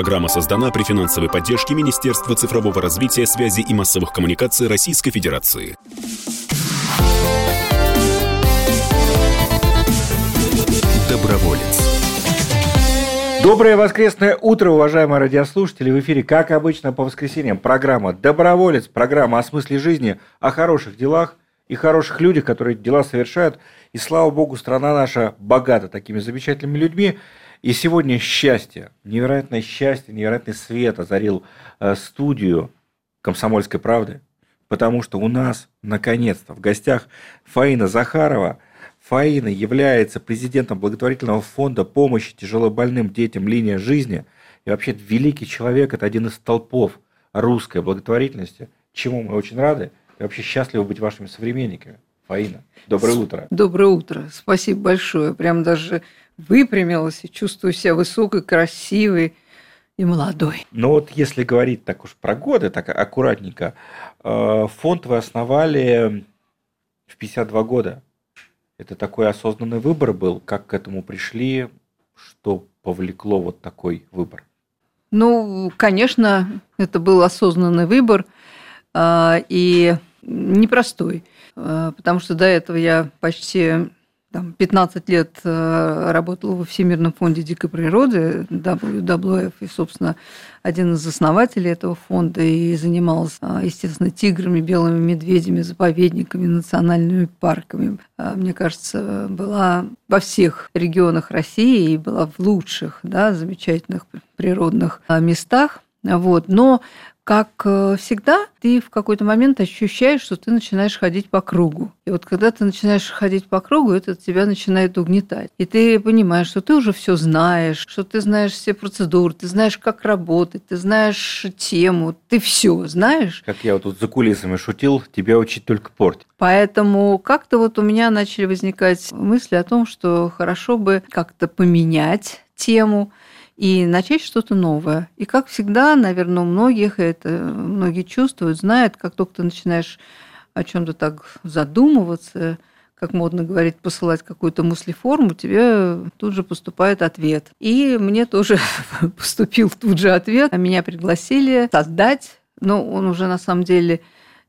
Программа создана при финансовой поддержке Министерства цифрового развития, связи и массовых коммуникаций Российской Федерации. Доброволец. Доброе воскресное утро, уважаемые радиослушатели. В эфире, как обычно, по воскресеньям программа «Доброволец», программа о смысле жизни, о хороших делах и хороших людях, которые дела совершают. И слава богу, страна наша богата такими замечательными людьми. И сегодня счастье, невероятное счастье, невероятный свет озарил э, студию «Комсомольской правды», потому что у нас, наконец-то, в гостях Фаина Захарова. Фаина является президентом благотворительного фонда помощи тяжелобольным детям «Линия жизни». И вообще великий человек, это один из толпов русской благотворительности, чему мы очень рады. И вообще счастливы быть вашими современниками. Фаина, доброе утро. Доброе утро. Спасибо большое. Прям даже выпрямилась и чувствую себя высокой, красивой и молодой. Но вот если говорить так уж про годы, так аккуратненько, э, фонд вы основали в 52 года. Это такой осознанный выбор был? Как к этому пришли? Что повлекло вот такой выбор? Ну, конечно, это был осознанный выбор э, и непростой, э, потому что до этого я почти там, 15 лет э, работала во Всемирном фонде дикой природы, WWF, и, собственно, один из основателей этого фонда, и занималась, э, естественно, тиграми, белыми медведями, заповедниками, национальными парками. Э, мне кажется, была во всех регионах России и была в лучших, да, замечательных природных местах. Вот. Но как э, всегда, ты в какой-то момент ощущаешь, что ты начинаешь ходить по кругу. И вот когда ты начинаешь ходить по кругу, это тебя начинает угнетать. И ты понимаешь, что ты уже все знаешь, что ты знаешь все процедуры, ты знаешь, как работать, ты знаешь тему, ты все знаешь. Как я вот тут за кулисами шутил, тебя учить только портить. Поэтому как-то вот у меня начали возникать мысли о том, что хорошо бы как-то поменять тему, и начать что-то новое. И как всегда, наверное, у многих это многие чувствуют, знают, как только ты начинаешь о чем-то так задумываться, как модно говорить, посылать какую-то мыслеформу, тебе тут же поступает ответ. И мне тоже поступил тут же ответ. Меня пригласили создать, но он уже на самом деле,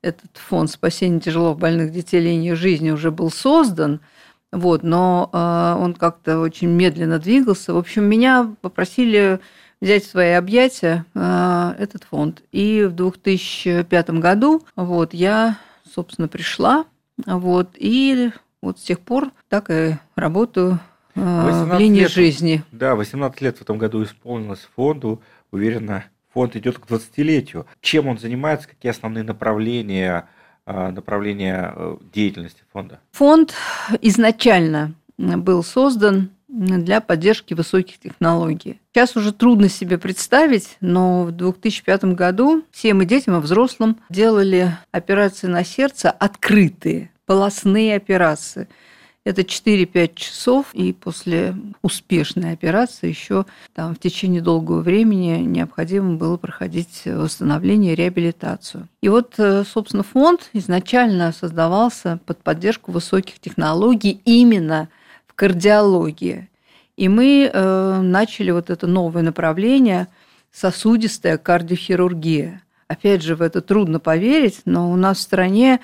этот фонд спасения тяжело больных детей линии жизни уже был создан – вот, но э, он как-то очень медленно двигался. В общем, меня попросили взять в свои объятия э, этот фонд. И в 2005 году вот, я, собственно, пришла. Вот, и вот с тех пор так и работаю э, в линии лет, жизни. Да, 18 лет в этом году исполнилось фонду. Уверена, фонд идет к 20-летию. Чем он занимается, какие основные направления – направления э, деятельности фонда? Фонд изначально был создан для поддержки высоких технологий. Сейчас уже трудно себе представить, но в 2005 году всем и детям, и взрослым делали операции на сердце открытые, полостные операции – это 4-5 часов, и после успешной операции еще там в течение долгого времени необходимо было проходить восстановление реабилитацию. И вот, э, собственно, фонд изначально создавался под поддержку высоких технологий именно в кардиологии. И мы э, начали вот это новое направление сосудистая кардиохирургия. Опять же, в это трудно поверить, но у нас в стране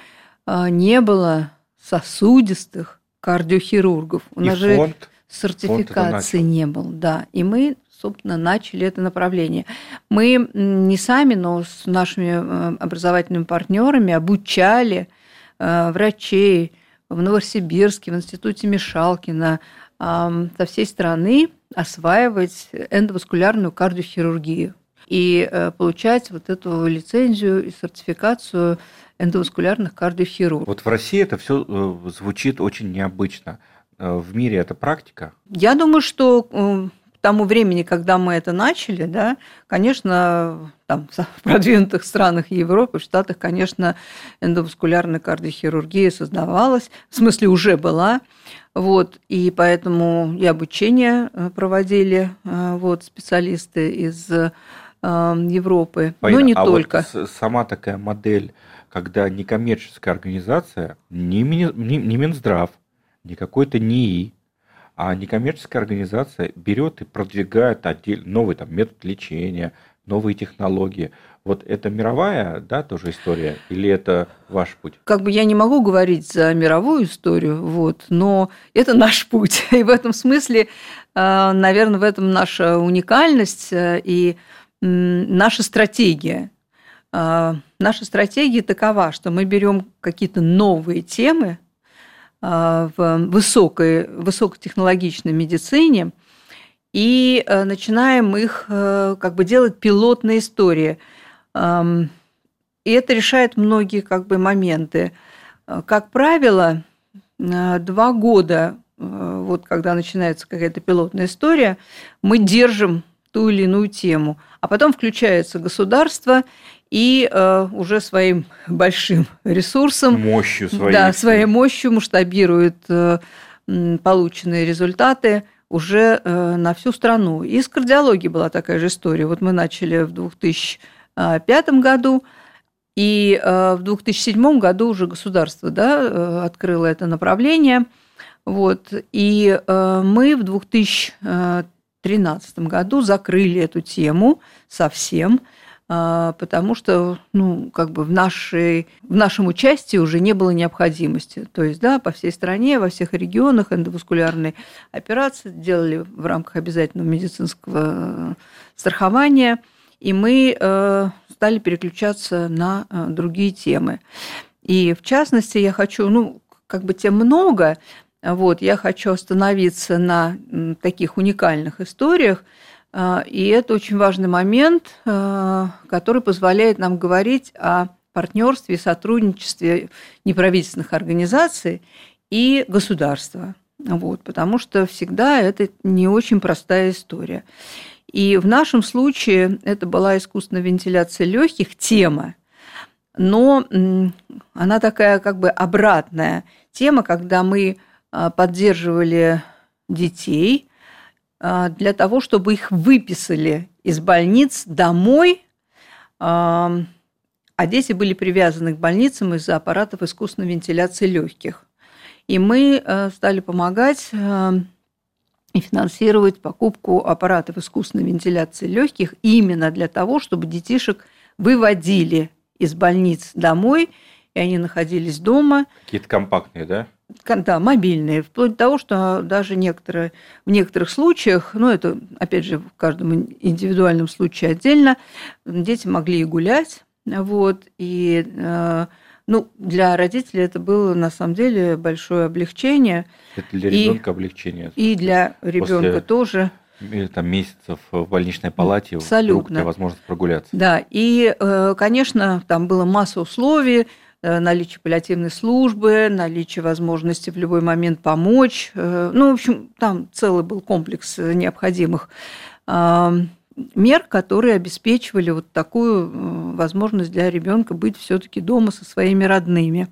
э, не было сосудистых кардиохирургов. У нас же фонд, сертификации фонд не было, да. И мы, собственно, начали это направление. Мы не сами, но с нашими э, образовательными партнерами обучали э, врачей в Новосибирске, в институте Мишалкина, со всей страны осваивать эндоваскулярную кардиохирургию и э, получать вот эту лицензию и сертификацию эндоваскулярных кардиохирургов. Вот в России это все э, звучит очень необычно. Э, в мире это практика? Я думаю, что к тому времени, когда мы это начали, да, конечно, там, в продвинутых странах Европы, в Штатах, конечно, эндоваскулярная кардиохирургия создавалась, в смысле уже была, вот, и поэтому и обучение проводили вот, специалисты из Европы, Понятно. но не а только. Вот сама такая модель, когда некоммерческая организация, не, не, не Минздрав, не какой-то НИИ, а некоммерческая организация берет и продвигает отдель, новый там, метод лечения, новые технологии. Вот это мировая, да, тоже история, или это ваш путь? Как бы я не могу говорить за мировую историю, вот, но это наш путь. И в этом смысле, э, наверное, в этом наша уникальность э, и наша стратегия. Э, наша стратегия такова, что мы берем какие-то новые темы в высокой, высокотехнологичной медицине и начинаем их как бы делать пилотные истории – и это решает многие как бы моменты. Как правило, два года, э, вот когда начинается какая-то пилотная история, мы держим ту или иную тему, а потом включается государство и э, уже своим большим ресурсом, мощью своей, да, своей мощью масштабирует э, полученные результаты уже на всю страну. И с кардиологией была такая же история. Вот мы начали в 2000 2005 году. И э, в 2007 году уже государство да, э, открыло это направление. Вот. И э, мы в 2013 году закрыли эту тему совсем, потому что ну, как бы в, нашей, в нашем участии уже не было необходимости. То есть да, по всей стране, во всех регионах эндоваскулярные операции делали в рамках обязательного медицинского страхования – и мы э, стали переключаться на э, другие темы. И в частности, я хочу, ну, как бы тем много, вот, я хочу остановиться на таких уникальных историях, э, и это очень важный момент, который позволяет нам говорить о партнерстве и сотрудничестве неправительственных организаций и государства. Вот, потому что всегда это не очень простая история. И в нашем случае это была искусственная вентиляция легких тема, но она такая как бы обратная тема, когда мы а, поддерживали детей а, для того, чтобы их выписали из больниц домой, а, а дети были привязаны к больницам из-за аппаратов искусственной вентиляции легких. И мы стали помогать и финансировать покупку аппаратов искусственной вентиляции легких именно для того, чтобы детишек выводили из больниц домой, и они находились дома. Какие-то компактные, да? Да, мобильные, вплоть до того, что даже некоторые, в некоторых случаях, ну это, опять же, в каждом индивидуальном случае отдельно, дети могли и гулять, вот, и э, ну, для родителей это было на самом деле большое облегчение. Это для ребенка и, облегчение. И для ребенка тоже. Там месяцев в больничной палате Абсолютно. возможность прогуляться. Да, и, э, конечно, там было масса условий, наличие паллиативной службы, наличие возможности в любой момент помочь. Э, ну, в общем, там целый был комплекс необходимых мер, которые обеспечивали вот такую э, возможность для ребенка быть все-таки дома со своими родными.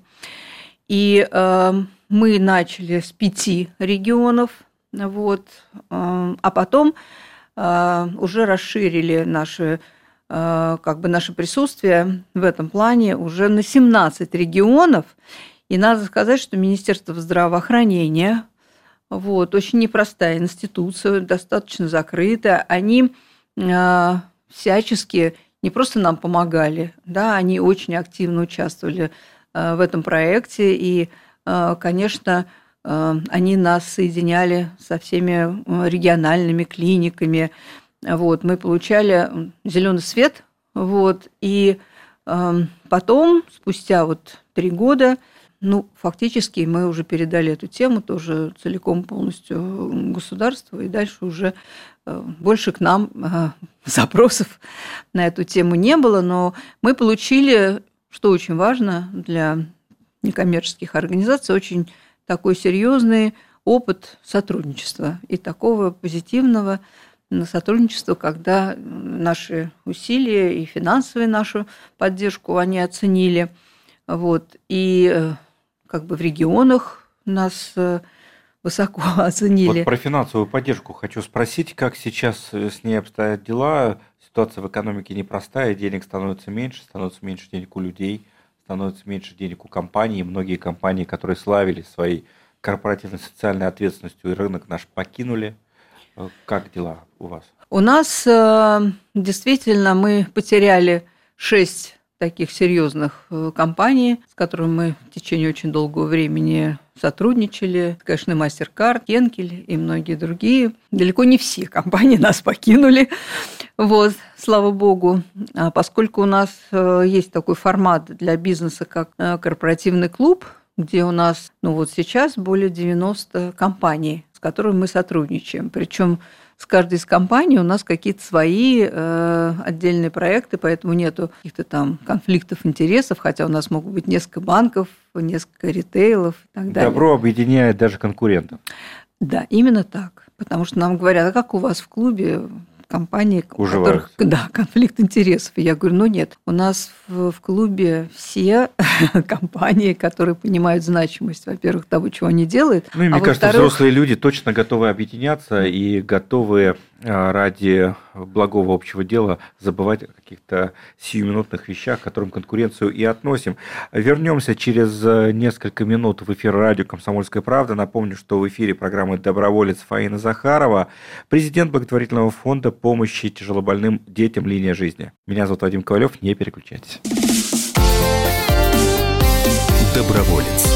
И э, мы начали с пяти регионов, вот, э, а потом э, уже расширили наши э, как бы наше присутствие в этом плане уже на 17 регионов. И надо сказать, что Министерство здравоохранения, вот, очень непростая институция, достаточно закрытая, они а, всячески не просто нам помогали, да, они очень активно участвовали а, в этом проекте, и, конечно, они нас соединяли со всеми региональными клиниками. Вот, мы получали зеленый свет, вот, и потом, спустя вот три года, ну, фактически мы уже передали эту тему тоже целиком полностью государству, и дальше уже э, больше к нам э, запросов на эту тему не было, но мы получили, что очень важно для некоммерческих организаций, очень такой серьезный опыт сотрудничества и такого позитивного сотрудничества, когда наши усилия и финансовую нашу поддержку они оценили. Вот. И э, как бы в регионах нас э, высоко оценили. Вот про финансовую поддержку хочу спросить, как сейчас э, с ней обстоят дела. Ситуация в экономике непростая, денег становится меньше, становится меньше денег у людей, становится меньше денег у компаний. многие компании, которые славились своей корпоративной социальной ответственностью и рынок наш покинули. Э, как дела у вас? У нас действительно мы потеряли шесть таких серьезных компаний, с которыми мы в течение очень долгого времени сотрудничали. Конечно, MasterCard, Кенкель и многие другие. Далеко не все компании нас покинули. Вот, слава богу. А поскольку у нас э, есть такой формат для бизнеса, как э, корпоративный клуб, где у нас, ну вот сейчас более 90 компаний, с которыми мы сотрудничаем. Причем с каждой из компаний у нас какие-то свои э, отдельные проекты, поэтому нету каких-то там конфликтов интересов, хотя у нас могут быть несколько банков, несколько ритейлов и так далее. Добро объединяет даже конкурентов. Да, именно так. Потому что нам говорят, а как у вас в клубе компании, у которых да, конфликт интересов. И я говорю, ну нет, у нас в, в клубе все компании, которые понимают значимость, во-первых, того, чего они делают. Ну, и мне а кажется, взрослые люди точно готовы объединяться и готовы а, ради благого общего дела забывать о каких-то сиюминутных вещах, к которым конкуренцию и относим. Вернемся через э, несколько минут в эфир радио «Комсомольская правда». Напомню, что в эфире программы «Доброволец» Фаина Захарова, президент благотворительного фонда помощи тяжелобольным детям «Линия жизни». Меня зовут Вадим Ковалев, не переключайтесь. Доброволец.